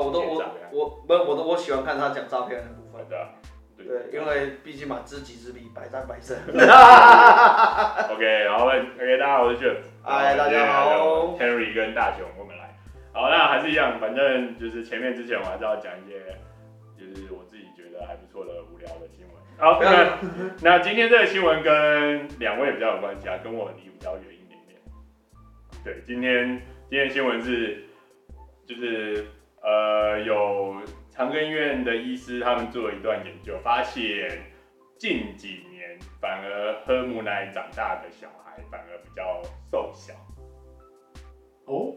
有，我都我我没有，我都我喜欢看他讲照片的部分。对因为毕竟嘛，知己知彼，百战百胜。OK，然后 OK，大家好，我是 Jeff。嗨，大家好。Henry 跟大雄，我们来。好，那还是一样，反正就是前面之前我还是要讲一些，就是我自己觉得还不错的无聊的新闻。好，那 那今天这个新闻跟两位比较有关系啊，跟我离比较远一点点。对，今天今天新闻是，就是呃有长庚医院的医师他们做了一段研究，发现近几年反而喝母奶长大的小孩反而比较瘦小。哦，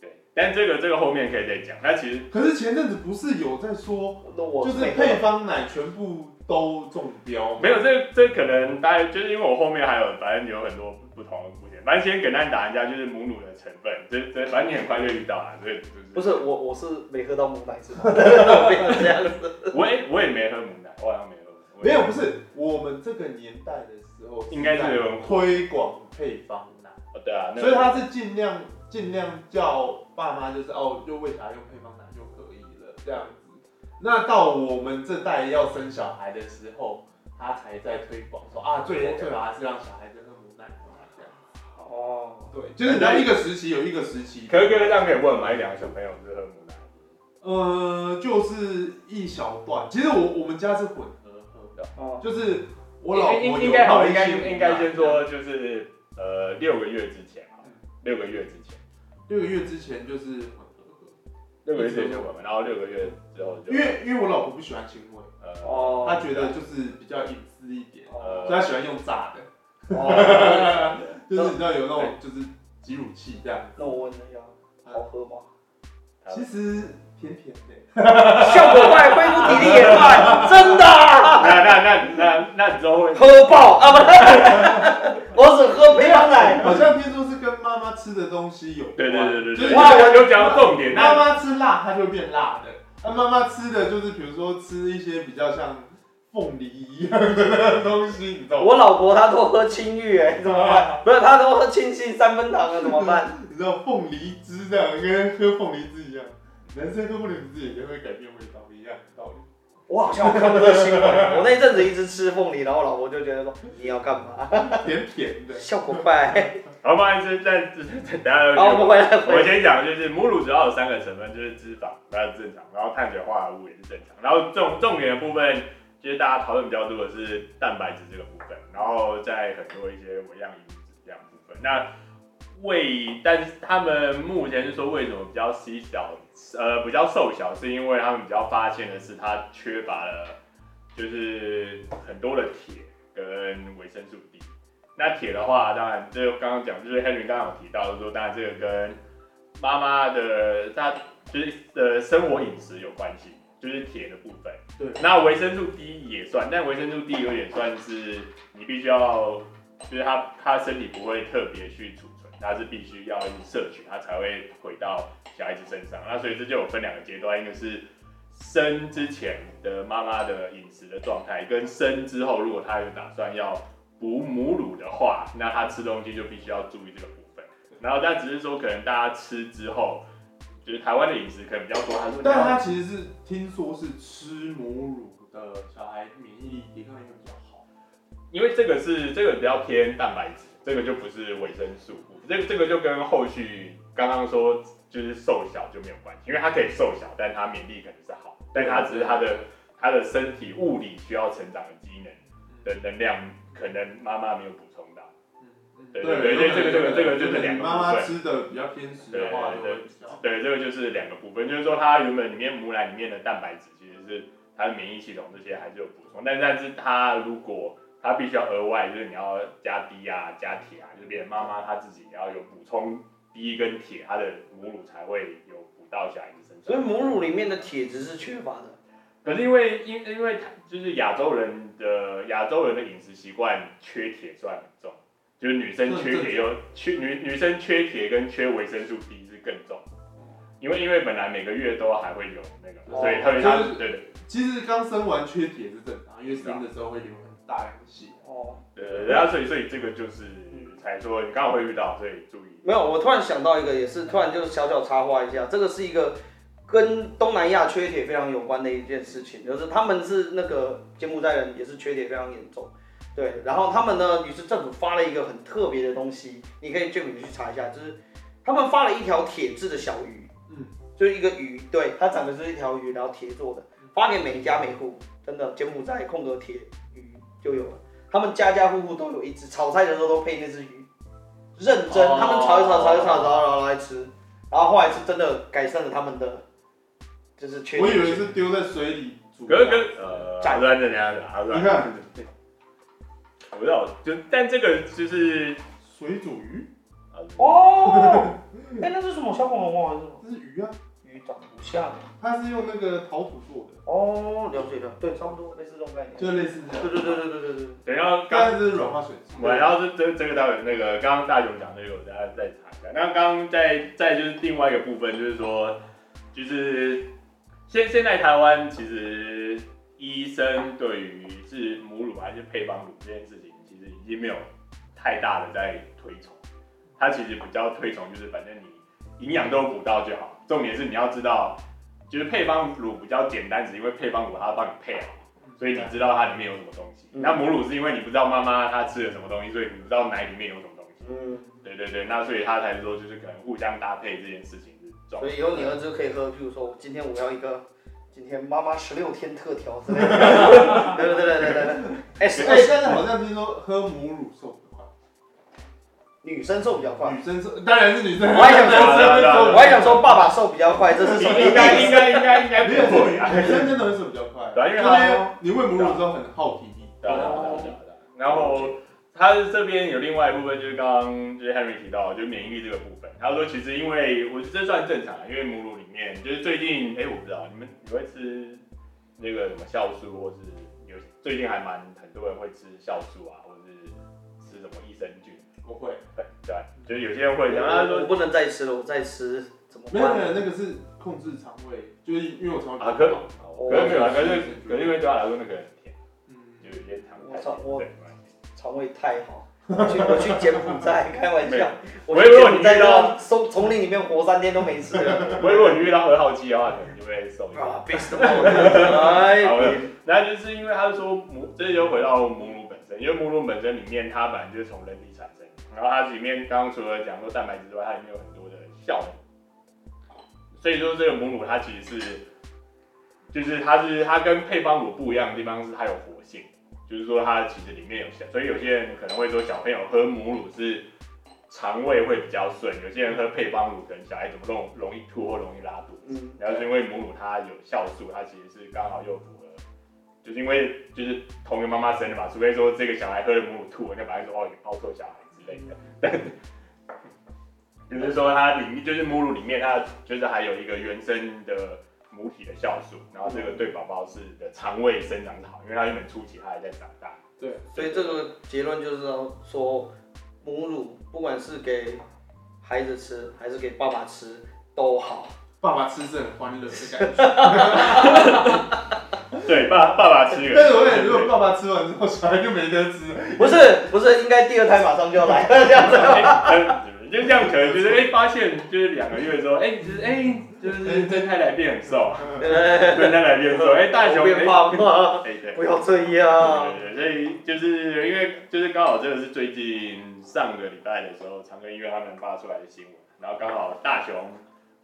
对，但这个这个后面可以再讲。那其实可是前阵子不是有在说，就是配方奶全部都中标？没有，这这可能大家就是因为我后面还有，反正有很多不同的部件。反正先简单打一下，就是母乳的成分。这这反正你很快就遇到了，所以就是不是我我是没喝到母奶是吗？没有这样子。我也我也没喝母奶，我好像没喝。没有，不是我们这个年代的时候，应该是有推广配方奶。哦，对啊，所以他是尽量。尽量叫爸妈就是哦，就喂小孩用配方奶就可以了这样子。那到我们这代要生小孩的时候，他才在推广说啊，最最好还是让小孩子喝母奶这样子。哦，对，就是在一个时期有一个时期。可是可是这样可以问吗？一两个小朋友是喝母奶？呃，就是一小段。其实我我们家是混合喝的，哦，就是我老婆应应该好，应该应该先说就是呃六个月之前啊，六个月之前。六个月之前就是混合喝，六个月之前混合，然后六个月之后就因为因为我老婆不喜欢亲喂，哦，她觉得就是比较隐私一点，呃，所以她喜欢用炸的，哦，就是你知道有那种就是挤乳器这样。那我问一下，好喝吗？其实甜甜的，效果快，恢复体力也快，真的。那那那那那之后会喝爆啊？不是，我只喝配方奶。好像听说是跟妈妈吃的东西有关。对对对对对。哇，我有讲到重点。妈妈吃辣，它就会变辣的。那妈妈吃的就是比如说吃一些比较像凤梨一样的东西，你知道吗？我老婆她都喝青玉，哎，怎么办？不是，她都喝清新三分糖啊，怎么办？你知道凤梨汁这样跟喝凤梨汁一样，男生喝凤梨汁也会改变味道一样的道理。我好像看过这新闻，我那一阵子一直吃凤梨，然后老婆就觉得说你要干嘛？甜甜的，效果快。好，不好意思，再再等下。好，我们回来。我先讲，就是母乳主要有三个成分，就是脂肪，那是正常，然后碳水化合物也是正常，然后重重点的部分，其实大家讨论比较多的是蛋白质这个部分，然后在很多一些微量营养这样部分。那胃，但是他们目前是说为什么比较稀小，呃，比较瘦小，是因为他们比较发现的是它缺乏了，就是很多的铁跟维生素 D。那铁的话，当然就刚刚讲，就是 Henry 刚刚有提到，说当然这个跟妈妈的她就是呃生活饮食有关系，就是铁的部分。对。那维生素 D 也算，但维生素 D 有点算是你必须要，就是他他身体不会特别去储存。它是必须要一直摄取，它才会回到小孩子身上。那所以这就有分两个阶段，一个是生之前的妈妈的饮食的状态，跟生之后，如果他有打算要补母乳的话，那他吃东西就必须要注意这个部分。然后但只是说，可能大家吃之后，就是台湾的饮食可能比较多，他说，但他其实是听说是吃母乳的小孩免疫力抵抗力会比较好，因为这个是这个比较偏蛋白质。这个就不是维生素，这个这个就跟后续刚刚说就是瘦小就没有关系，因为它可以瘦小，但它免疫力可能是好，但它只是它的它的身体物理需要成长的机能的能量，可能妈妈没有补。对对对，这个这个这个就是两个部分。妈妈吃的比较偏食的话，对对，这个就是两个部分，就是说它原本里面母奶里面的蛋白质其实是它的免疫系统这些还是有补充，但但是它如果它必须要额外，就是你要加 D 啊，加铁啊，就是变妈妈她自己也要有补充 D 跟铁，她的母乳才会有补到小孩子身上。所以母乳里面的铁质是缺乏的。可是因为因因为就是亚洲人的亚洲人的饮食习惯缺铁算很重，就是女生缺铁又缺女女生缺铁跟缺维生素 D 是更重，因为因为本来每个月都还会有那个，所以特别他对对。其实刚生完缺铁是正常，因为生的时候会流很。大量血哦，对，然后所以所以这个就是才说你刚好会遇到，所以注意。没有，我突然想到一个，也是突然就是小小插话一下，这个是一个跟东南亚缺铁非常有关的一件事情，就是他们是那个柬埔寨人，也是缺铁非常严重。对，然后他们呢，于是政府发了一个很特别的东西，你可以就你去查一下，就是他们发了一条铁制的小鱼，嗯，就是一个鱼，对，它长得是一条鱼，然后铁做的，发给每一家每户，真的柬埔寨空格铁鱼就有了，他们家家户户都有一只，炒菜的时候都配那只鱼，认真，他们炒一炒，炒一炒，然后然后来吃，然后后来是真的改善了他们的，就是缺。我以为是丢在水里煮，呃，炸断的那样的，好，你看。我不知道，就但这个就是水煮鱼哦，哎，那是什么小恐龙吗？还是什么？这是鱼啊，鱼长得不像，它是用那个陶土做的哦，了解了，对，差不多类似这种概念，就类似这样，对对对对对对对。等下，刚才是软化水，我然后这这这个待会那个刚刚大雄讲那个，我等下再查一下。那刚刚在在就是另外一个部分，就是说，就是现现在台湾其实医生对于是母乳还是配方乳这件事情。其实已经没有太大的在推崇，他其实比较推崇就是反正你营养都补到就好，重点是你要知道，就是配方乳比较简单，只因为配方乳它帮你配好，所以你知道它里面有什么东西。那母乳是因为你不知道妈妈她吃了什么东西，所以你不知道奶里面有什么东西。嗯，对对对，那所以他才说就是可能互相搭配这件事情是重要。所以以后你儿子可以喝，譬如说今天我要一个。今天妈妈十六天特调之类的，对对对对对对。哎，但是好像听说喝母乳瘦比较快，女生瘦比较快，女生瘦当然是女生。我还想说，我还想说爸爸瘦比较快，这是什么？应该应该应该应该没有错。女生真的会瘦比较快，对，因为他你喂母乳之后很耗体力。然后他这边有另外一部分，就是刚刚就是 Henry 提到，就是免疫力这个部分。他说其实因为我这算正常，因为母乳里面就是最近哎，我不知道你们。你会吃那个什么酵素，或是有最近还蛮很多人会吃酵素啊，或者是吃什么益生菌？不会，对，就是有些人会。然后他说我不能再吃了，我再吃怎么办？没有没有，那个是控制肠胃，就是因为我肠胃啊，可可是没有啊，可是可是因为对他来说那个很甜，嗯，就有些肠胃肠胃肠胃太好。去我去柬埔寨，开玩笑。我如果你遇到松丛林里面活三天都没事。我如果你遇到二号机的话，可能就会瘦。啊，beast mode。好的，那就是因为他说母，这就回到母乳本身，因为母乳本身里面它本来就是从人体产生，然后它里面刚刚除了讲说蛋白质之外，它里面有很多的酵母。所以说这个母乳它其实是，就是它是它跟配方乳不一样的地方是它有活性。就是说它其实里面有小，所以有些人可能会说小朋友喝母乳是肠胃会比较顺，有些人喝配方乳可能小孩怎么弄容易吐或容易拉肚。子，然后是因为母乳它有酵素，它其实是刚好又符合，就是因为就是同一个妈妈生的嘛，除非说这个小孩喝了母乳吐，人家本来说哦你抱错小孩之类的，但就是说它里面就是母乳里面它就是还有一个原生的。母体的酵素，然后这个对宝宝是的肠胃生长的好，因为它原本初期它还在长大。对，所以这个结论就是说，母乳不管是给孩子吃还是给爸爸吃都好。爸爸吃是很欢乐的感觉。对，爸爸爸吃。但是我感觉如果爸爸吃完之后，小孩就没得吃。不是不是，应该第二胎马上就要来了这样子。就这样可能就是哎，发现就是两个月之后，哎，就是哎。就是真太太变很瘦，真太来变瘦，哎，大雄变胖吗，不要这样。对对对，所以就是因为就是刚好这个是最近上个礼拜的时候，长庚医院他们发出来的新闻，然后刚好大雄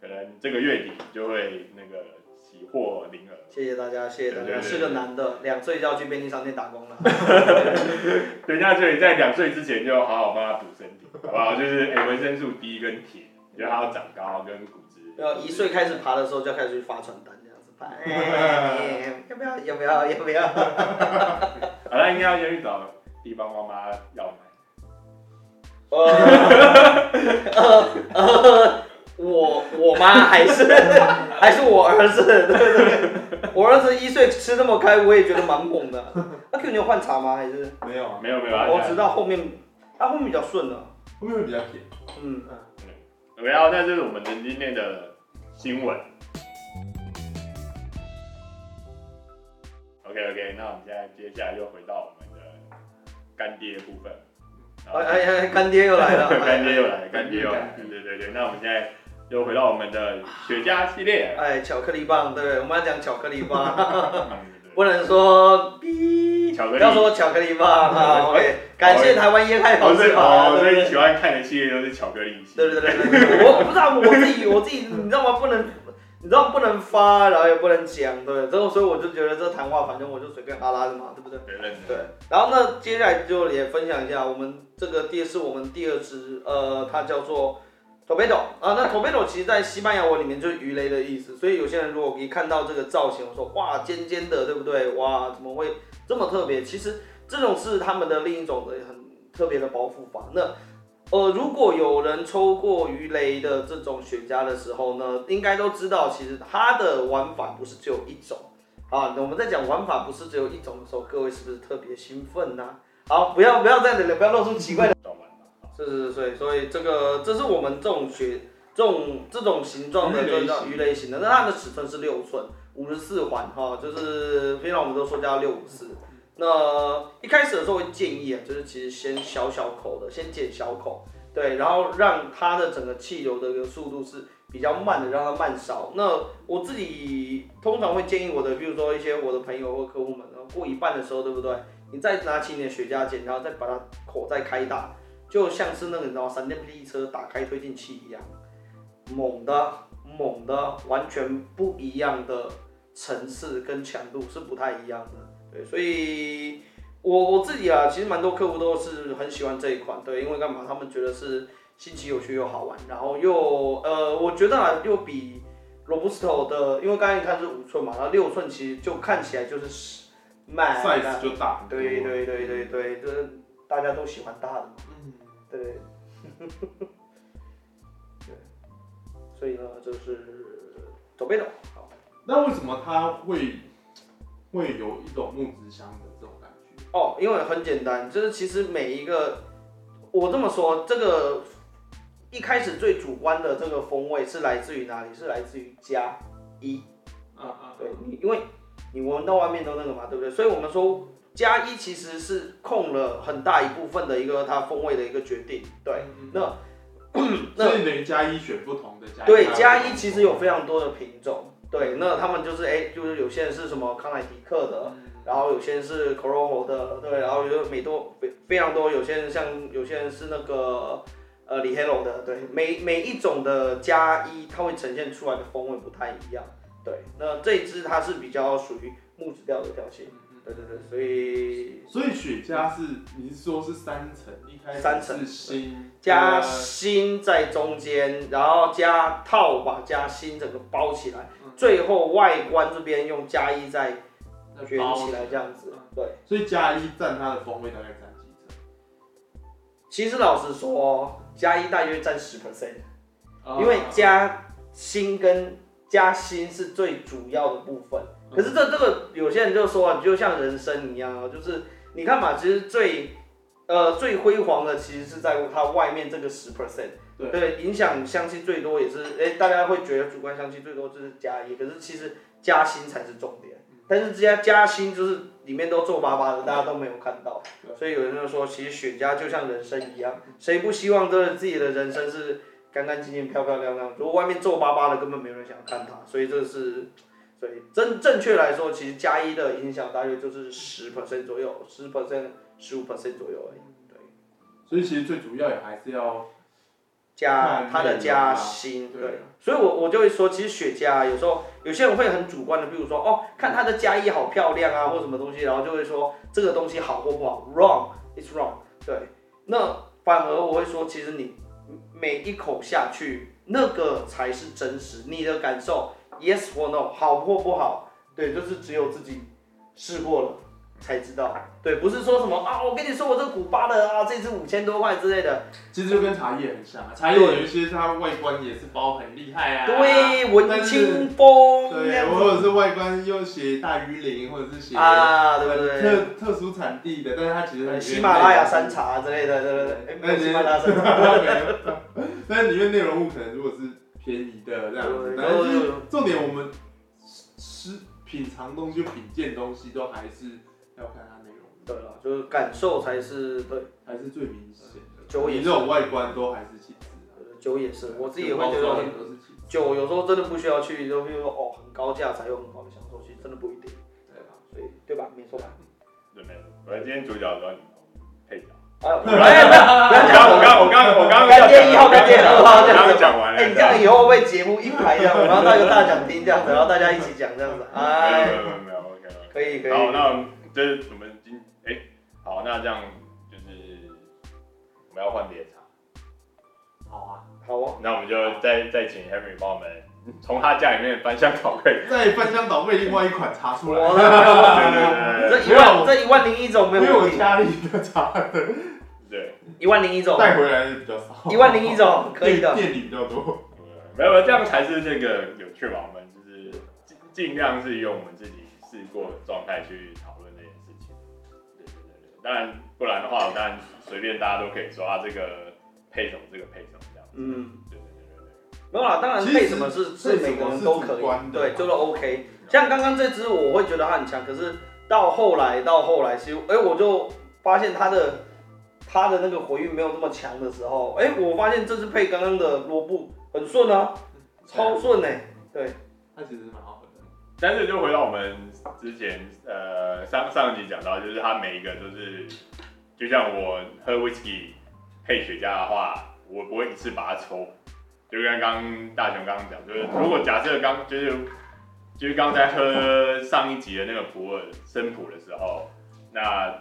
可能这个月底就会那个喜获麟儿。谢谢大家，谢谢大家。是个男的，两岁就要去便利商店打工了。等下，所以在两岁之前就好好帮他补身体，好不好？就是哎，维生素 D 跟铁，你要他要长高跟骨。要一岁开始爬的时候就要开始去发传单这样子，哎，要不要？要不要？要不要？好了，应该要先去找地方妈妈要买。呃呃，我我妈还是 还是我儿子，对对对，我儿子一岁吃那么开，我也觉得蛮猛的。那 Q 你有换茶吗？还是没有啊？没有没有。我知道后面，他后面比较顺的，后面会比较甜。嗯嗯。然后那就是我们的今天的。新闻。OK OK，那我们现在接下来又回到我们的干爹部分。哎哎哎，干爹又来了，干爹又来了，干爹又来。对对对，那我们现在又回到我们的雪茄系列。哎，巧克力棒，对，我们要讲巧克力棒，嗯、不能说哔，巧克力不要说巧克力棒啊。OK，感谢台湾烟害防治法。所以你喜欢看的系列都是巧克力系。对对对对对，我我不知道我自己我自己，你知道吗？不能。你知道不能发，然后也不能讲，对，之后所以我就觉得这谈话，反正我就随便哈拉的嘛，对不对？对。然后呢，接下来就也分享一下，我们这个第是我们第二支，呃，它叫做 torpedo 啊。那 torpedo 其实在西班牙文里面就是鱼雷的意思，所以有些人如果一看到这个造型，我说哇尖尖的，对不对？哇，怎么会这么特别？其实这种是他们的另一种的很特别的保护法。那呃，如果有人抽过鱼雷的这种雪茄的时候呢，应该都知道，其实它的玩法不是只有一种啊。我们在讲玩法不是只有一种的时候，各位是不是特别兴奋呢？好，不要不要再不要露出奇怪的。是是是，所以这个这是我们这种学这种这种形状的这叫鱼雷型的，那它的尺寸是六寸，五十四环哈，就是平常我们都说叫六五四。那一开始的时候会建议啊，就是其实先小小口的，先剪小口，对，然后让它的整个气流的一个速度是比较慢的，让它慢烧。那我自己通常会建议我的，比如说一些我的朋友或客户们，然后过一半的时候，对不对？你再拿起你的雪茄剪，然后再把它口再开大，就像是那个你知道闪电霹雳车打开推进器一样，猛的猛的，完全不一样的层次跟强度是不太一样的。对，所以我我自己啊，其实蛮多客户都是很喜欢这一款，对，因为干嘛？他们觉得是新奇有趣又好玩，然后又呃，我觉得啊，又比 Robusto 的，因为刚才你看是五寸嘛，然后六寸其实就看起来就是慢，size 就大，对对对对对，就是大家都喜欢大的嘛，嗯，对，对，所以呢，就是 Torpedo，好，那为什么他会？会有一种木质香的这种感觉？哦，因为很简单，就是其实每一个，我这么说，这个一开始最主观的这个风味是来自于哪里？是来自于加一。啊啊，对你，因为你闻到外面都那个嘛，对不对？所以我们说加一其实是控了很大一部分的一个它风味的一个决定，对，嗯、那 那所以等于加一选不同的加一，对，加一其实有非常多的品种。对，那他们就是哎，就是有些人是什么康乃狄克的，然后有些人是 Corojo 的，对，然后有美多非非常多，有些人像有些人是那个呃 Ligero 的，对，每每一种的加一，它会呈现出来的风味不太一样，对，那这一支它是比较属于木质调的调性。对对对，所以所以雪茄是你是说是三层，一开始三层是芯加芯在中间，然后加套把加芯整个包起来，嗯、最后外观这边用加一再卷起来这样子。对，所以加一占它的风味大概占几成？其实老实说，加一大约占十 percent，因为加芯跟加芯是最主要的部分。可是这这个有些人就说啊，你就像人生一样啊，就是你看嘛，其实最呃最辉煌的其实是在它外面这个十 percent，对，影响香气最多也是哎，大家会觉得主观香气最多就是加一，可是其实加薪才是重点，但是这家加薪就是里面都皱巴巴的，大家都没有看到，所以有人就说，其实雪茄就像人生一样，谁不希望这自己的人生是干干净净、漂漂亮亮？如果外面皱巴巴的，根本没有人想看它，所以这是。对，真正确来说，其实加一的影响大约就是十 percent 左右，十 percent、十五 percent 左右而已。对，所以其实最主要也还是要加它的加薪。对，所以我我就会说，其实雪茄有时候有些人会很主观的，比如说哦，看它的加一好漂亮啊，或什么东西，然后就会说这个东西好或不好，wrong，it's wrong。对，那反而我会说，其实你每一口下去，那个才是真实，你的感受。Yes or no，好或不好，对，就是只有自己试过了才知道。对，不是说什么啊，我跟你说我这古巴的啊，这支五千多块之类的。其实就跟茶叶很像啊，茶叶有一些它外观也是包很厉害啊。对，文青风。对，或者是外观又写大于零，或者是写啊，对不对？特特殊产地的，但是它其实喜马拉雅山茶之类的，对不对？那喜马拉雅山茶。但是里面内容物可能如果是。便宜的这样子，但是重点我们吃品尝东西、品鉴东西都还是要看它内容。对了，就是感受才是对，还是最明显的。酒也这种外观都还是其次。酒也是，我自己也会觉得酒有时候真的不需要去，就比如说哦很高价才有很好的享受，其实真的不一定，对吧？所以对吧？没错吧？对，没有。我今天主角主要你配角。哎，不要讲，我刚我刚我刚干爹一号、干爹二号这样子。讲完了。哎，你这样以后会不会节目一排这样，然后到一个大讲厅这样子，然后大家一起讲这样子？哎，没有没有没有，OK。可以可以。好，那就是我们今哎，好，那这样就是我们要换烈茶。好啊，好啊。那我们就再再请 Henry 帮我们从他家里面翻箱倒柜，再翻箱倒柜另外一款茶出来。这一万这一万零一种没有没有家里的茶的。对，一万零一种带回来的比较少。一万零一种可以的，店里比较多。没有，这样才是这个有趣嘛。我们就是尽量是用我们自己试过的状态去讨论这件事情。对对对对，当然不然的话，当然随便大家都可以说啊，这个配什么，这个配什么这样。嗯。没有啦，当然配什么是是每个人都可以，对，就是 OK。像刚刚这支，我会觉得它很强，可是到后来到后来，其实哎，我就发现它的。它的那个回韵没有那么强的时候，哎、欸，我发现这次配刚刚的罗布很顺啊，超顺哎、欸，对，它其实蛮好喝的。但是就回到我们之前呃上上一集讲到，就是它每一个都是，就像我喝 whisky 配雪茄的话，我不会一次把它抽，就跟刚刚大雄刚刚讲，就是如果假设刚就是就是刚才喝上一集的那个普洱生普的时候，那。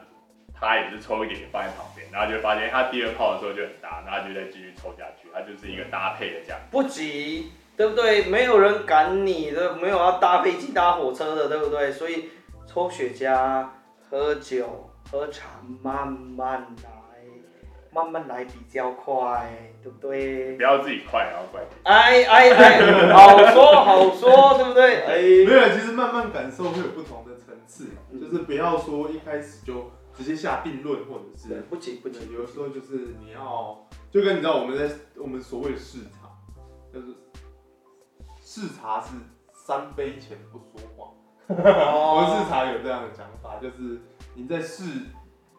他也是抽一点放在旁边，然后就发现他第二泡的时候就很大，然后就再继续抽下去，它就是一个搭配的这样。不急，对不对？没有人赶你的，没有要搭飞机搭火车的，对不对？所以抽雪茄、喝酒、喝茶，慢慢来，慢慢来比较快，对不对？不要自己快，然后快。哎哎哎，好说好说，对不对？哎，没有，其实慢慢感受会有不同的层次，就是不要说一开始就。直接下定论，或者是不急不急，有的时候就是你要，就跟你知道我们在我们所谓的视察，就是视察是三杯前不说话。我们试茶有这样的讲法，就是你在试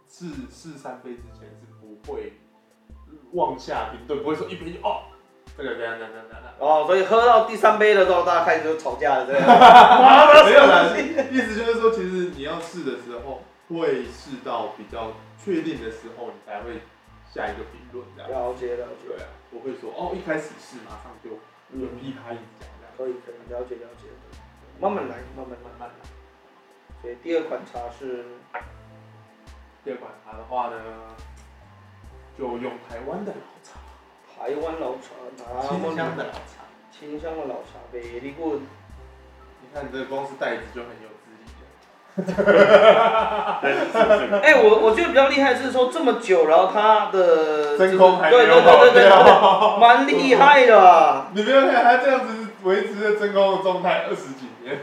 试试三杯之前是不会妄下评论，不会说一杯就哦，这个这样这样这样这样。哦，所以喝到第三杯的时候，大家开始就吵架了，这样。没有啦，意思就是说，其实你要试的时候。会试到比较确定的时候，你才会下一个评论这样。了解了解。对啊，我会说哦，一开始试马上就就劈开一讲这样。可以可以，了解了解。慢慢来，慢慢慢慢来。所以第二款茶是，第二款茶的话呢，就用台湾的老茶。台湾老茶，清香的老茶。清香的老茶 good。你看你这光是袋子就很有资历了。哎，我我觉得比较厉害是说这么久，然后它的真空还没有对对对对对，蛮厉害的。你不要看它这样子维持着真空的状态二十几年，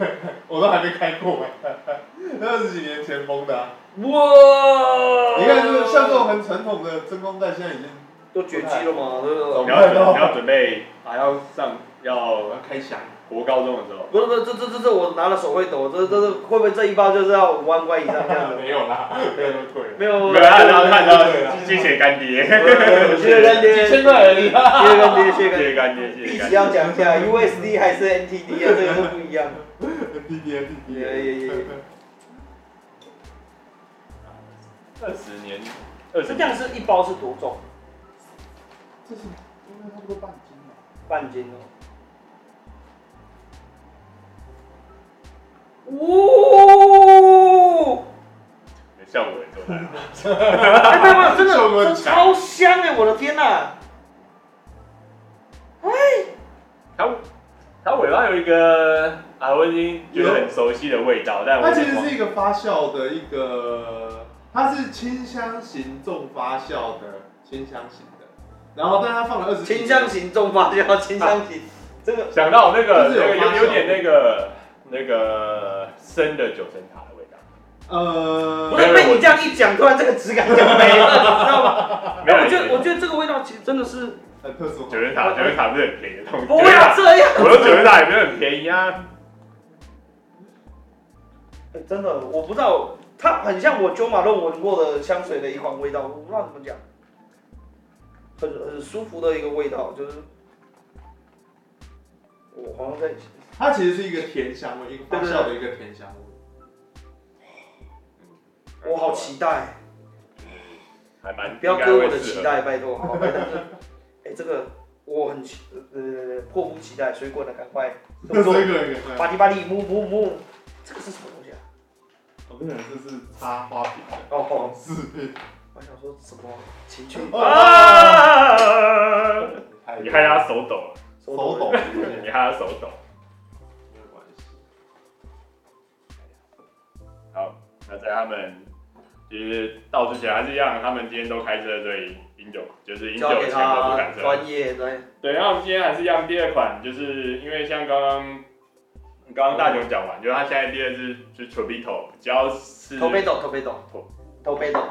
我都还没开过哎，二十几年前封的。哇！你看，就是像这种很传统的真空袋，现在已经都绝迹了嘛？对不对？你要准你要准备还要上要要开箱。国高中的时候，不是不是，这这这这我拿了手会抖，这这这会不会这一包就是要五万块以上这样子？没有啦，没有那么贵，没有，没有，然后看到谢谢干爹，谢谢干爹，几千块而已，谢谢干爹，谢谢干爹，谢谢干爹，必须要讲一下，USD 还是 NTD 啊？这个都不一样耶耶。二十年，二十，这样是一包是多重？这是应该差不多半斤吧？半斤哦。呜，效果也够大，哎，没有没有，真的，这超香哎，我的天哪！哎，它它尾巴有一个啊，我已经觉得很熟悉的味道，但它其实是一个发酵的一个，它是清香型重发酵的清香型的，然后但它放了二十清香型重发酵清香型，这 个想到那个那个有有点那个。那个生的九层塔的味道，呃，不是被你这样一讲，突然这个质感就没了，你知道吗？没有，我觉得我觉得这个味道其实真的是很特殊。九层塔，九层塔不是很便宜的东西。不要这样，我说九层塔也没有很便宜啊。真的，我不知道，它很像我 Jo Malone 闻过的香水的一款味道，我不知道怎么讲，很很舒服的一个味道，就是。我好像在，它其实是一个甜香味，一个发酵的一个甜香味。我好期待，还蛮不要割我的期待，拜托，好，拜托。哎，这个我很期，呃，迫不及待，水果的赶快，水果赶快，巴蒂巴蒂，木木木，这个是什么东西啊？我跟你讲，这是插花瓶的哦，装饰品。我想说什么？情趣。啊？你害他手抖了，手抖，你害他手抖。那在他们其实到之前还是一样，他们今天都开车，所以饮酒就是饮酒前都不开车。专业对。对，然后我们今天还是一样，第二款就是因为像刚刚刚刚大雄讲完，就是他现在第二支就是 Tobito，只要是 Tobito，Tobito，Tobito。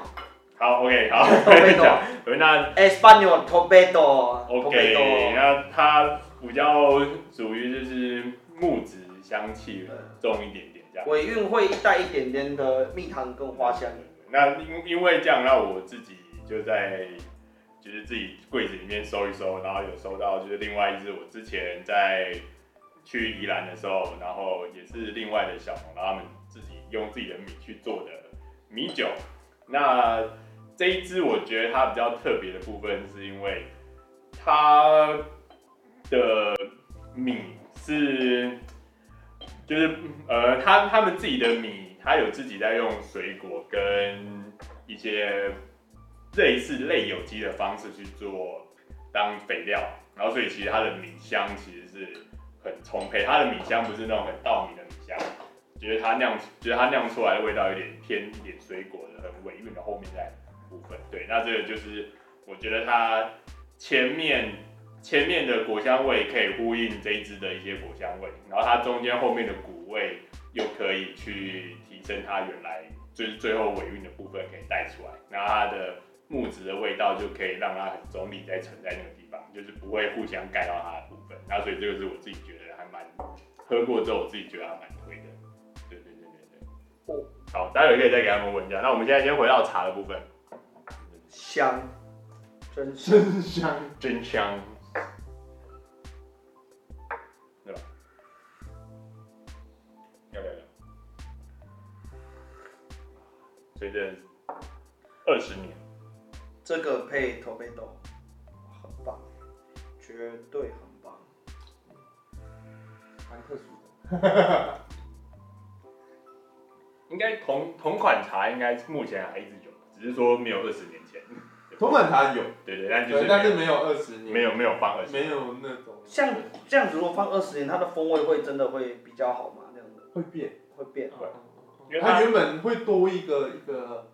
好，OK，好，可以讲。那 Espanol Tobato。OK，那它比较属于就是木质香气重一点点这样。尾韵会带一点点的蜜糖跟花香。那因因为这样，那我自己就在就是自己柜子里面搜一搜，然后有搜到就是另外一支我之前在去宜兰的时候，然后也是另外的小农，然后他们自己用自己的米去做的米酒。那这一支我觉得它比较特别的部分，是因为它的米是，就是呃，他他们自己的米，他有自己在用水果跟一些类似类有机的方式去做当肥料，然后所以其实它的米香其实是很充沛，它的米香不是那种很稻米的米香，觉得它酿，觉得它酿出来的味道有点偏一点水果的很尾韵的后面在。部分对，那这个就是我觉得它前面前面的果香味可以呼应这一支的一些果香味，然后它中间后面的谷味又可以去提升它原来就是最后尾韵的部分可以带出来，然后它的木质的味道就可以让它很中立在存在那个地方，就是不会互相盖到它的部分，然后所以这个是我自己觉得还蛮喝过之后我自己觉得还蛮推的，对对对对对。哦，好，待会可以再给他们闻一下。那我们现在先回到茶的部分。香，真香真香，随着二十年，这个配 Tobato 很棒，绝对很棒，蛮特殊的。应该同同款茶，应该目前还一直有，只是说没有二十年前。同款茶有，对对，但就是但是没有。二十年，没有没有放二十年，没有那种。像这样子，如果放二十年，它的风味会真的会比较好吗？那样子。会变，会变，会。因为它原本会多一个一个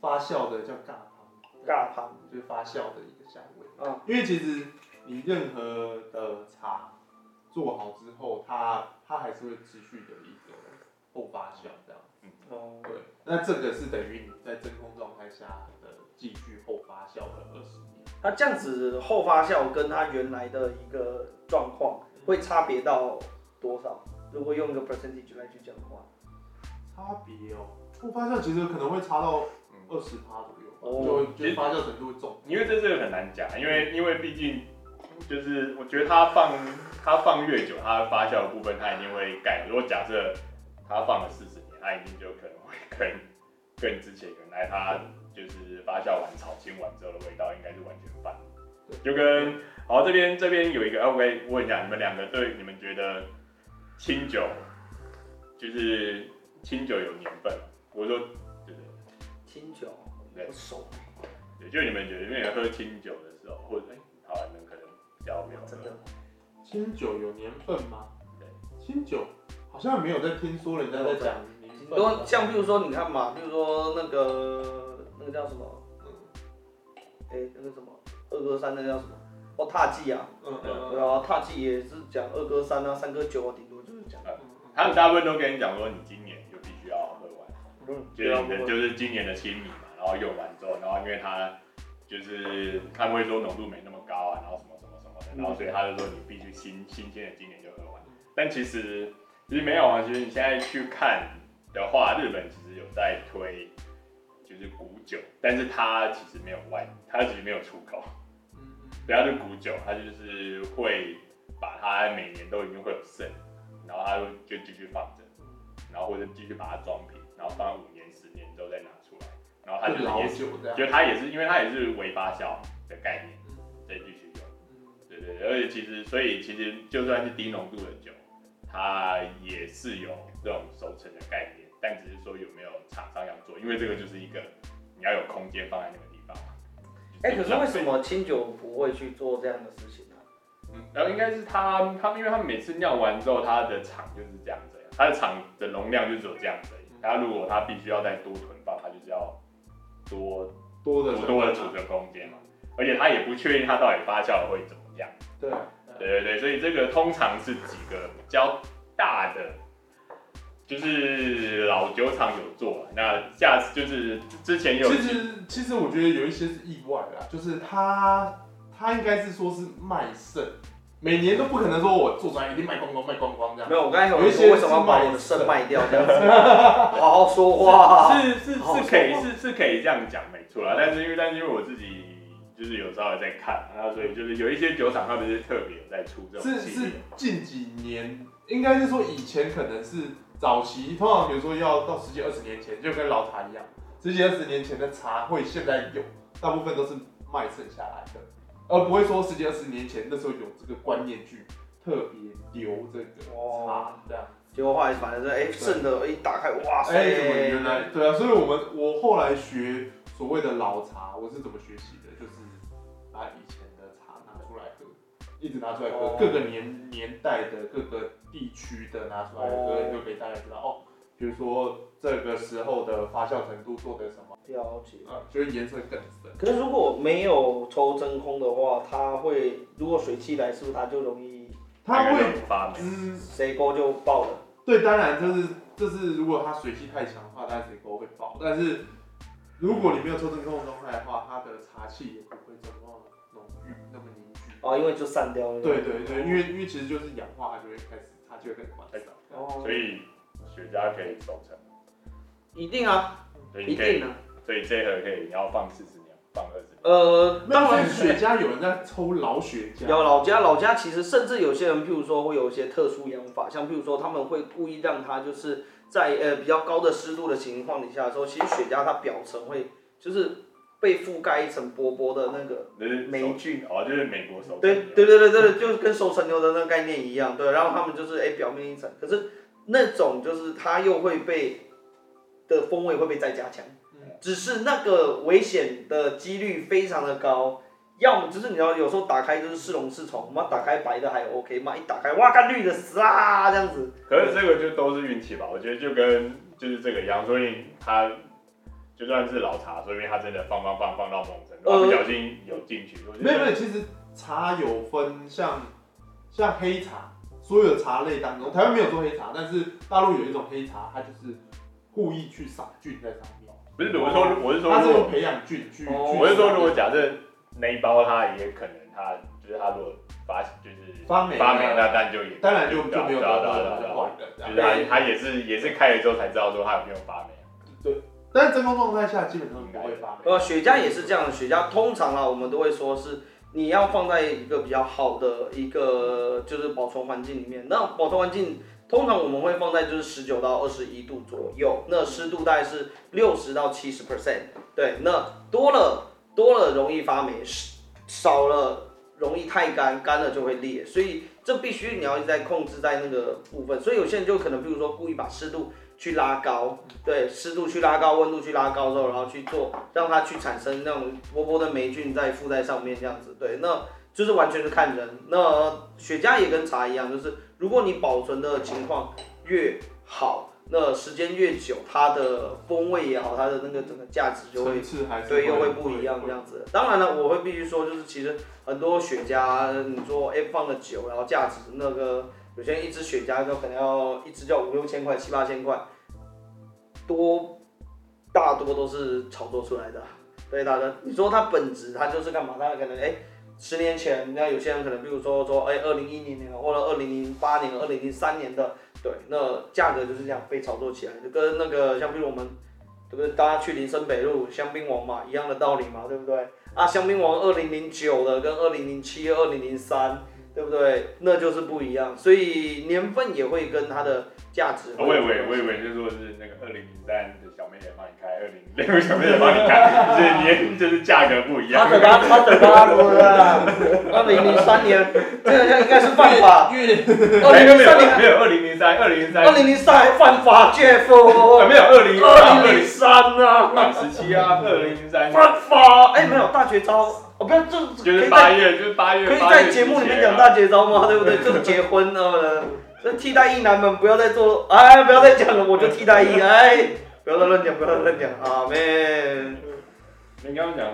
发酵的叫尬汤，尬汤就是发酵的一个香味。嗯，因为其实你任何的茶做好之后，它它还是会持续的一个后发酵这样。嗯，哦，对，那这个是等于你在真空状态下的。继续后发酵了二十年，那这样子后发酵跟它原来的一个状况会差别到多少？如果用一个 percentage 来去讲的话，差别哦，不发酵其实可能会差到二十趴左右，哦，就就发酵程度会重，因为这这个很难讲，因为因为毕竟就是我觉得它放它放越久，它发酵的部分它一定会改。如果假设它放了四十年，它一定就可能会跟跟之前原来它。就是发酵完、炒青完之后的味道，应该是完全反。就跟好这边这边有一个，OK，问一下你们两个对你们觉得清酒就是清酒有年份吗？我说对对，清酒对熟。对，就你们觉得，因为喝清酒的时候，或者哎，好，你们可能比较没有真的。清酒有年份吗？对，清酒好像没有在听说人家在讲年份。多像比如说你看嘛，比如说那个。那个叫什么？嗯，哎、欸，那个什么二哥三，那个叫什么？哦，踏迹啊，嗯嗯，对啊，踏迹也是讲二哥三啊，三哥九啊，顶多就是讲。他们大部分都跟你讲说，你今年嗯，就是就是今年的新米嘛，然后用完之后，然后因为它就是他们会说浓度没那么高啊，然后什么什么什么的，然后所以他就说你必须新新鲜的今年就喝完。但其实其实没有啊，其实你现在去看的话，日本其实有在推。就是古酒，但是它其实没有外，它其实没有出口。嗯，对，它是古酒，它就是会把它每年都一定会有剩，然后他就继续放着，然后或者继续把它装瓶，然后放五年、十年之后再拿出来，然后它就是也是，就它也是，因为它也是微发酵的概念，再继续用。对对对，而且其实，所以其实就算是低浓度的酒，它也是有这种熟成的概念，但只是说有没有厂商要做，因为这个就是一个你要有空间放在那个地方。哎、欸，可是为什么清酒不会去做这样的事情呢？嗯，然后应该是他他们因为他每次酿完之后，他的厂就是这样子，他的厂的容量就只有这样子。他如果他必须要再多囤放，他就是要多多的多的储存空间嘛，而且他也不确定他到底发酵会怎么样。对，对对对，所以这个通常是几个比较大的，就是老酒厂有做。那下次就是之前有，其实其实我觉得有一些是意外啦，就是他他应该是说是卖肾，每年都不可能说我做出来一定卖光光卖光光这样。没有，我刚才有一些为什么要把我的肾卖掉这样子？好好说话，是是是，是可以是是可以这样讲没错啦，但是因为但是因为我自己。就是有时候也在看，然后所以就是有一些酒厂，他们是特别有在出这种。是是近几年，应该是说以前可能是早期，通常比如说要到十几二十年前，就跟老茶一样，十几二十年前的茶会现在有，大部分都是卖剩下来的，而不会说十几二十年前那时候有这个观念去特别留这个茶这样。结果后来反正是哎剩的一打开，哇塞！哎，怎么原来对啊？所以我们我后来学所谓的老茶，我是怎么学习的？就是。把以前的茶拿出来喝，一直拿出来喝，各个年年代的各个地区的拿出来喝，就可以大概知道哦。比如说这个时候的发酵程度做的什么，了解啊，就是颜色更深。可是如果没有抽真空的话，它会如果水汽来，是不是它就容易？它会发霉，嗯，水沟就爆了。对，当然就是就是如果它水汽太强的话，它水沟会爆。但是如果你没有抽真空的状态的话，它的茶气也不会这么浓郁。那么凝聚哦，因为就散掉了。对对对，因为因为其实就是氧化，它就会开始，它就会更快散。哦，所以雪茄可以收成。一定啊，一定啊。所以这盒可以，你要放四十年，放二十年。呃，当然雪茄有人在抽老雪茄。有老家，老家其实甚至有些人，譬如说会有一些特殊养法，像譬如说他们会故意让它就是在呃比较高的湿度的情况底下的时候，其实雪茄它表层会就是。被覆盖一层薄薄的那个霉菌，哦，就是美国手。对对对对对，就是跟熟成牛的那个概念一样，对。然后他们就是哎、欸，表面一层，可是那种就是它又会被的风味会被再加强，只是那个危险的几率非常的高。要么就是你要有时候打开就是是龙是虫，嘛打开白的还 OK 嘛，一打开哇，看绿的死啦这样子。可是这个就都是运气吧，我觉得就跟就是这个一样，所以他。就算是老茶，所以他真的放放放放到某层，然后不小心有进去。呃、没有没有，其实茶有分像像黑茶，所有的茶类当中，台湾没有做黑茶，但是大陆有一种黑茶，它就是故意去撒菌在上面。不是，我是说，我是说，他是有培养菌菌。我是说，如果假设那一包它也可能它就是它如果发就是发霉发霉，那但就也当然就就没有对对对，就是它它也是也是开了之后才知道说它有没有发霉。对。但是真空状态下基本上不会发霉。呃，雪茄也是这样的，雪茄通常啊，我们都会说是你要放在一个比较好的一个就是保存环境里面。那保存环境通常我们会放在就是十九到二十一度左右，那湿度大概是六十到七十 percent。对，那多了多了容易发霉，少了容易太干，干了就会裂。所以这必须你要一直在控制在那个部分。所以有些人就可能比如说故意把湿度。去拉高，对，湿度去拉高，温度去拉高之后，然后去做，让它去产生那种薄薄的霉菌再附在上面，这样子，对，那就是完全是看人。那雪茄也跟茶一样，就是如果你保存的情况越好，那时间越久，它的风味也好，它的那个整个价值就会，对，又会不一样这样子。当然了，我会必须说，就是其实很多雪茄，你说 F 放的久，然后价值那个。有些一支雪茄就可能要一支要五六千块、七八千块，多大多都是炒作出来的。对，大哥，你说它本质它就是干嘛？它可能哎、欸，十年前那有些人可能比如说说哎，二零一零年或者二零零八年、二零零三年的，对，那价格就是这样被炒作起来，就跟那个像比如我们对不对？大家去林森北路香槟王嘛，一样的道理嘛，对不对？啊，香槟王二零零九的跟二零零七、二零零三。对不对？那就是不一样，所以年份也会跟它的价值。我以为我以为就是说是那个二零零三的小妹也帮你开，二零零六小妹也帮你开，所以年就是价格不一样。他等他他等他了，二零零三年，这个应该是犯法。二零零三年没有二零零三，二零零三，二零零三还犯法，Jeff。没有二零二零零三啊，满十七啊，二零零三犯法。哎，没有大绝招。哦不要这，就是八月，就是八月，可以在节目里面讲大绝招吗？对不对？就是结婚了，这替代役男们不要再做，哎，不要再讲了，我就替代役，哎，不要再乱讲，不要再乱讲，阿妹。你刚刚讲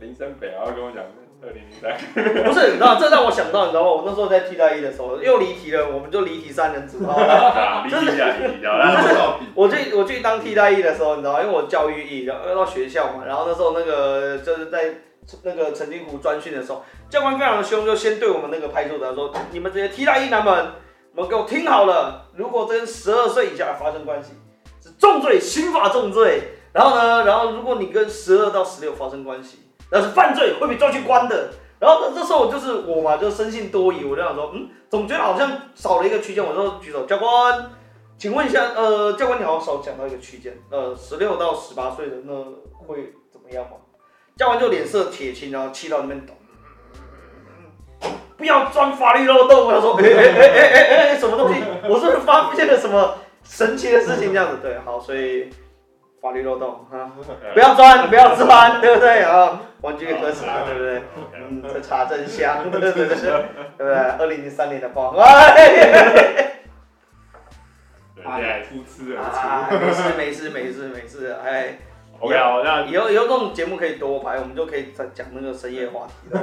林森北，然后跟我讲二零零三，不是，那这让我想到，你知道吗？我那时候在替代一的时候又离题了，我们就离题三人组，离题啊，离题掉了。我去我去当替代一的时候，你知道，因为我教育役，然后要到学校嘛，然后那时候那个就是在。那个陈金湖专训的时候，教官非常的凶，就先对我们那个派出所说：“你们这些替代役男们，你们给我听好了，如果跟十二岁以下发生关系，是重罪，刑法重罪。然后呢，然后如果你跟十二到十六发生关系，那是犯罪，会被抓去关的。然后这这时候就是我嘛，就生性多疑，我就想说，嗯，总觉得好像少了一个区间，我就举手，教官，请问一下，呃，教官你好少讲到一个区间，呃，十六到十八岁的那会怎么样吗？”教官就脸色铁青，然后气到那边抖，不要钻法律漏洞。他说：“哎哎哎哎哎哎，什么东西？我是不是发现了什么神奇的事情？这样子对，好，所以法律漏洞啊，不要钻，不要钻，对不对啊？玩具喝茶，对不对？嗯，这茶真香，对不对？对不对？二零零三年的包，哎，对，啊，没事没事没事没事，哎。” OK，好，那以后以后这种节目可以多拍，我们就可以再讲那个深夜话题了。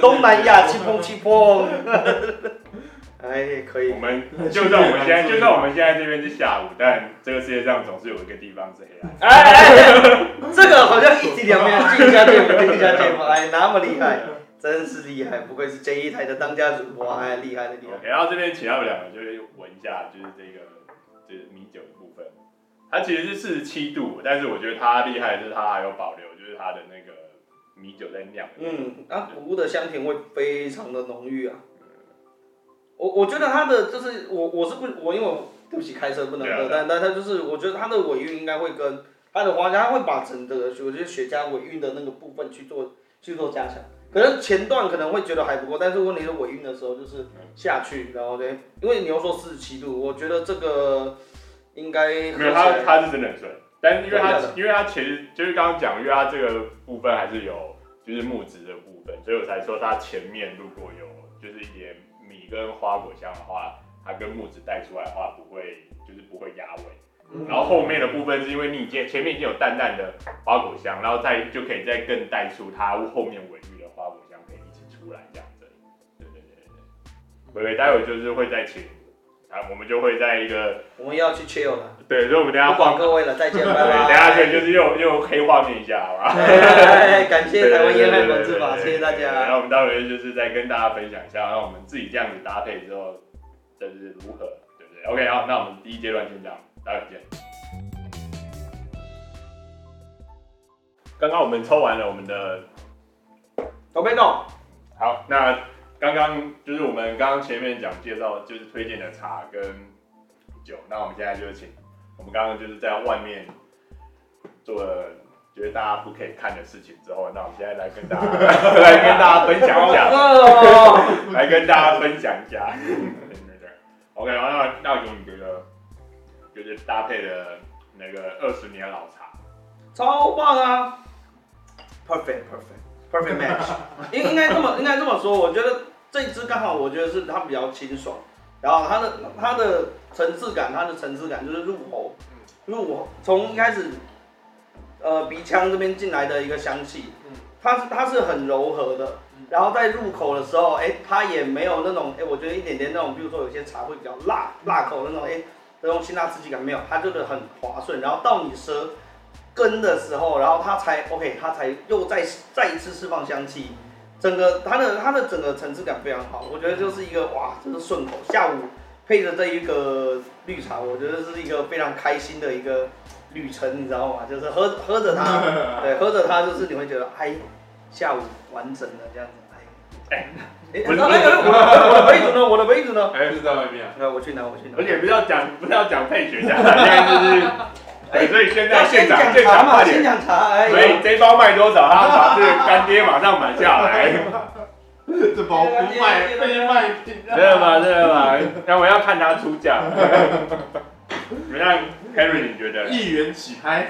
东南亚气泡气泡，哎，可以。我们就算我们现在就算我们现在这边是下午，但这个世界上总是有一个地方是黑暗。哎哎，这个好像一体两面，进一下节目，进一下节目，哎，那么厉害，真是厉害，不愧是这一台的当家主播，哎，厉害的厉害。OK，然后这边请他们两个就是闻一下，就是这个就是米酒的部分。它其实是四十七度，但是我觉得它厉害的是它还有保留，就是它的那个米酒在酿。嗯，啊，谷物的香甜味非常的浓郁啊。我我觉得它的就是我我是不我因为我对不起开车不能喝，但但它就是我觉得它的尾韵应该会跟它的花香会把整个我觉得雪茄尾韵的那个部分去做去做加强。可能前段可能会觉得还不够，但是问题是尾韵的时候就是下去，然后对，因为你又说四十七度，我觉得这个。应该没有，它它是真的很顺，但是因为它因为它其实就是刚刚讲，因为它这个部分还是有就是木质的部分，所以我才说它前面如果有就是一点米跟花果香的话，它跟木子带出来的话不会就是不会压尾，嗯、然后后面的部分是因为你已经前面已经有淡淡的花果香，然后再就可以再更带出它后面尾韵的花果香可以一起出来这样子，对对对对对，待会就是会再请。啊，我们就会在一个，我们要去 chill 了。对，所以我们等下换各位了，再见，拜拜。等下可以就是又又黑画面一下，好吧？感谢台湾烟害管制法，谢谢大家。然后我们待会就是再跟大家分享一下，然后我们自己这样子搭配之后，就是如何，对不对？OK，好，那我们第一阶段先这样，待会见。刚刚我们抽完了我们的都没动，好，那。刚刚就是我们刚刚前面讲介绍，就是推荐的茶跟酒。那我们现在就请我们刚刚就是在外面做了觉得大家不可以看的事情之后，那我们现在来跟大家 来跟大家分享一下，来跟大家分享一下。OK，然后那那我给你觉得就是搭配的那个二十年老茶，超棒啊！Perfect, perfect, perfect match。应应该这么应该这么说，我觉得。这一支刚好，我觉得是它比较清爽，然后它的它的层次感，它的层次感就是入喉，入喉从一开始，呃鼻腔这边进来的一个香气，它是它是很柔和的，然后在入口的时候，哎，它也没有那种，哎，我觉得一点点那种，比如说有些茶会比较辣辣口那种，哎，那种辛辣刺激感没有，它就是很滑顺，然后到你舌根的时候，然后它才 OK，它才又再再一次释放香气。整个它的它的整个层次感非常好，我觉得就是一个哇，真是顺口。下午配着这一个绿茶，我觉得是一个非常开心的一个旅程，你知道吗？就是喝喝着它，对，喝着它就是你会觉得哎，下午完整的这样子，哎，哎，我 的我的杯子呢？我的杯子呢？哎就，是在外面啊。那我去拿，我去拿。而且不要讲，不要讲配学家，现在就是，对，所以现在现场现场快点，讲茶。哎，所以这包卖多少，他把这个干爹马上买下来，这包不卖，非卖。真的吗？真的吗？那我要看他出价。那 Harry 你觉得？一元起拍。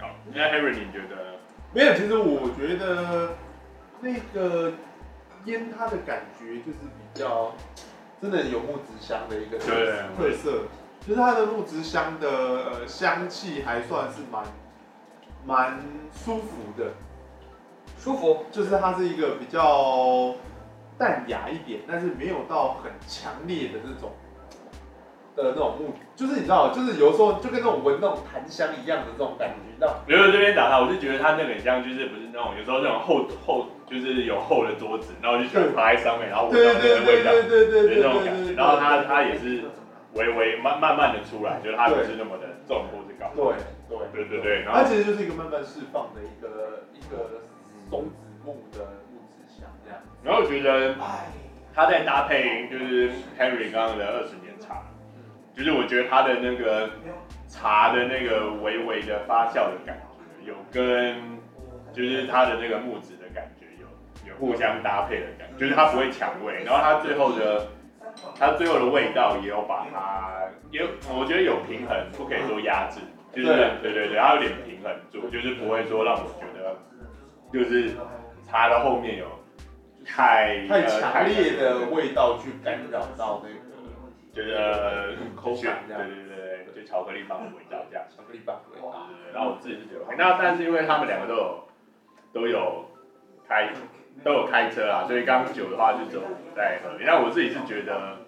好那 Harry 你觉得？没有，其实我觉得那个烟它的感觉就是比较真的有木质香的一个特色，就是它的木质香的呃香气还算是蛮蛮舒服的，舒服。就是它是一个比较淡雅一点，但是没有到很强烈的那种的那种木，就是你知道，就是有时候就跟那种闻那种檀香一样的这种感觉，你知道。留在这边打他，我就觉得他那个很像，就是不是那种有时候那种厚厚，就是有厚的桌子，然后就喜欢趴在上面，然后闻到那对对对个味道，对对对就是对那种感觉。然后他他也是微微慢慢慢的出来，就是它不是那么的重或是高。对对对对对，然后它其实就是一个慢慢释放的一个一个松子木的木质香这样。然后我觉得它在搭配就是 Henry 刚刚的二十年茶，就是我觉得它的那个茶的那个微微的发酵的感觉，有跟就是它的那个木质的感觉有有互相搭配的感觉，就是它不会抢味，然后它最后的它最后的味道也有把它也有我觉得有平衡，不可以说压制，就是对对对，它有点平衡住，就是不会说让我觉得就是茶的后面有太太呃强烈的味道去干扰到那个就是呃口感这样对对对对，就巧克力棒的味道这样。巧克力棒的味道。对然后我自己是觉得那但是因为他们两个都有都有开都有开车啊，所以刚酒的话就只有在喝。那我自己是觉得，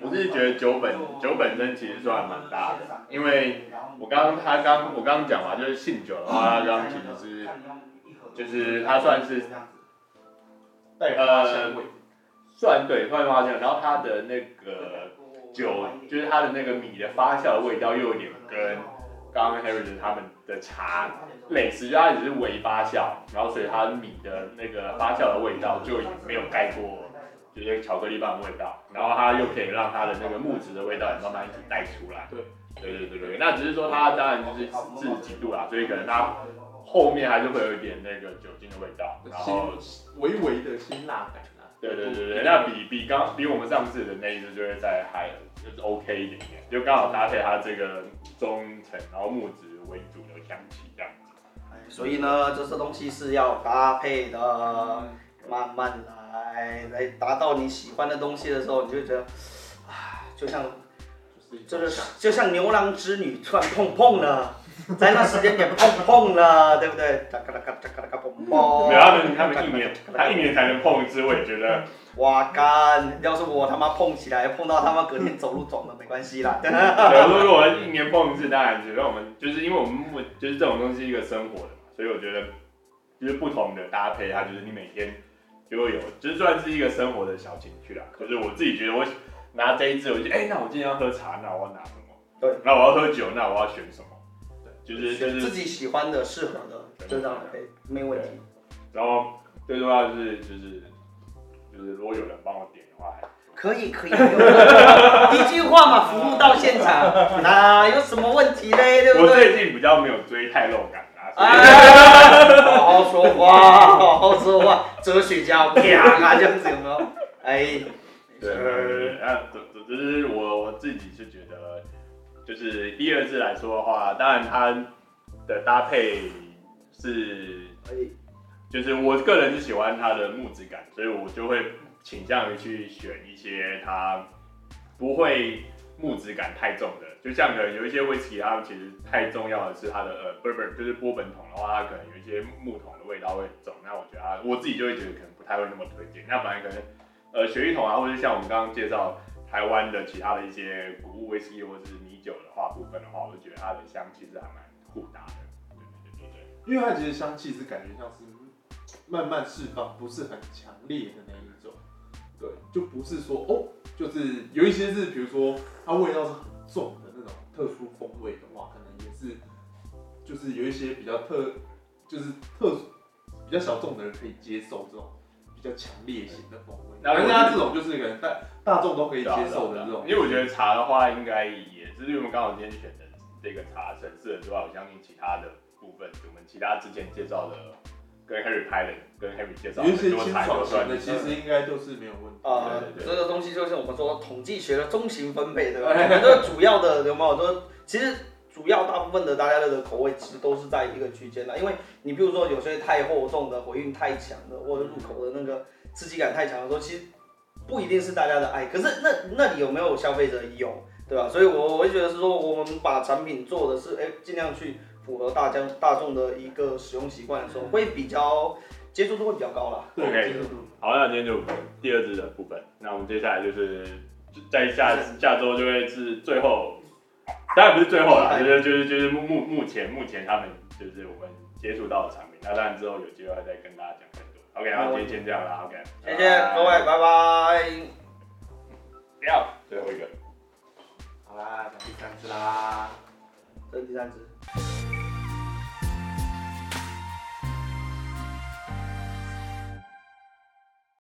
我自己觉得酒本酒本身其实算蛮大的，因为我刚他刚我刚刚讲嘛，就是信酒的话，他刚其实是就是他算是带花香味。算对，算发酵，然后它的那个酒，就是它的那个米的发酵的味道，又有点跟他们的茶类似，就它只是微发酵，然后所以它米的那个发酵的味道就没有盖过，就是巧克力棒的味道，然后它又可以让它的那个木质的味道也慢慢一起带出来。对，对对对对，那只是说它当然就是四十几度啦，所以可能它后面还是会有一点那个酒精的味道，然后。微微的辛辣感啊。对对对对，那比比刚比我们上次的那一只就会再嗨了，就是 OK 一点点，就刚好搭配它这个中层，然后木质为主的香气这样子。所以呢，这些东西是要搭配的，慢慢来，来达到你喜欢的东西的时候，你就觉得，啊，就像，就是就像牛郎织女突然碰碰了，在那时间点碰碰了，对不对？哒嘎哒嘎哒嘎哒嘎砰砰。没有他们，他们一年，他一年才能碰一次，我也觉得。哇干！要是我他妈碰起来，碰到他妈隔天走路肿了，没关系啦。对，如果我一年碰一次，当然觉得我们就是因为我们就是这种东西是一个生活的嘛，所以我觉得就是不同的搭配，它就是你每天就会有，就是算是一个生活的小情趣啦。就是我自己觉得我拿这一支，我就哎、欸，那我今天要喝茶，那我要拿什么？对，那我要喝酒，那我要选什么？就是就是自己喜欢的、适合的，就这样可以，没问题。然后最重要就是就是就是如果有人帮我点的话，可以可以，一句话嘛，服务到现场，哪有什么问题嘞？对不我对？最近比较没有追太肉感啊，好好说话，好好说话，哲学家啪啊这样子有没有？哎，对对对，那总总之我我自己是觉得，就是第二支来说的话，当然它的搭配是，就是我个人是喜欢它的木质感，所以我就会倾向于去选一些它不会木质感太重的，就像可能有一些威士忌，它其实太重要的是它的呃不不就是波本桶的话，它可能有一些木桶的味道会很重，那我觉得它我自己就会觉得可能不太会那么推荐，那反而可能。呃，雪莉桶啊，或者像我们刚刚介绍台湾的其他的一些谷物威士忌或者是米酒的话部分的话，我就觉得它的香气是还蛮互搭的。对对对对，因为它其实香气是感觉像是慢慢释放，不是很强烈的那一种。对，就不是说哦，就是有一些是，比如说它味道是很重的那种特殊风味的话，可能也是，就是有一些比较特，就是特比较小众的人可以接受这种比较强烈型的风味。然后但是它这种就是可能大大众都可以接受的这种，因为我觉得茶的话，应该也是因为我们刚好今天选的这个茶城市之外，我相信其他的部分，我们其他之前介绍的。跟 Harry 拍的，跟 Harry 介绍，有一些清爽型的，其实应该都是没有问题。啊，这个东西就是我们说统计学的中型分配，对吧？这个主要的有没有说，其实主要大部分的大家的口味其实都是在一个区间的，因为你比如说有些太厚重的，回韵太强的，或者入口的那个刺激感太强的时候，其实不一定是大家的爱。可是那那里有没有消费者有，对吧？所以我我会觉得是说，我们把产品做的是，哎，尽量去。符合大家大众的一个使用习惯的时候，会比较接受度会比较高啦。OK，好，那今天就第二支的部分。那我们接下来就是在下下周就会是最后，当然不是最后啦，就是就是就是目目目前目前他们就是我们接触到的产品。那当然之后有机会再跟大家讲更多。OK，那今天先这样啦。OK，谢谢各位，拜拜。不要最后一个。好啦，第三只啦，这是第三只。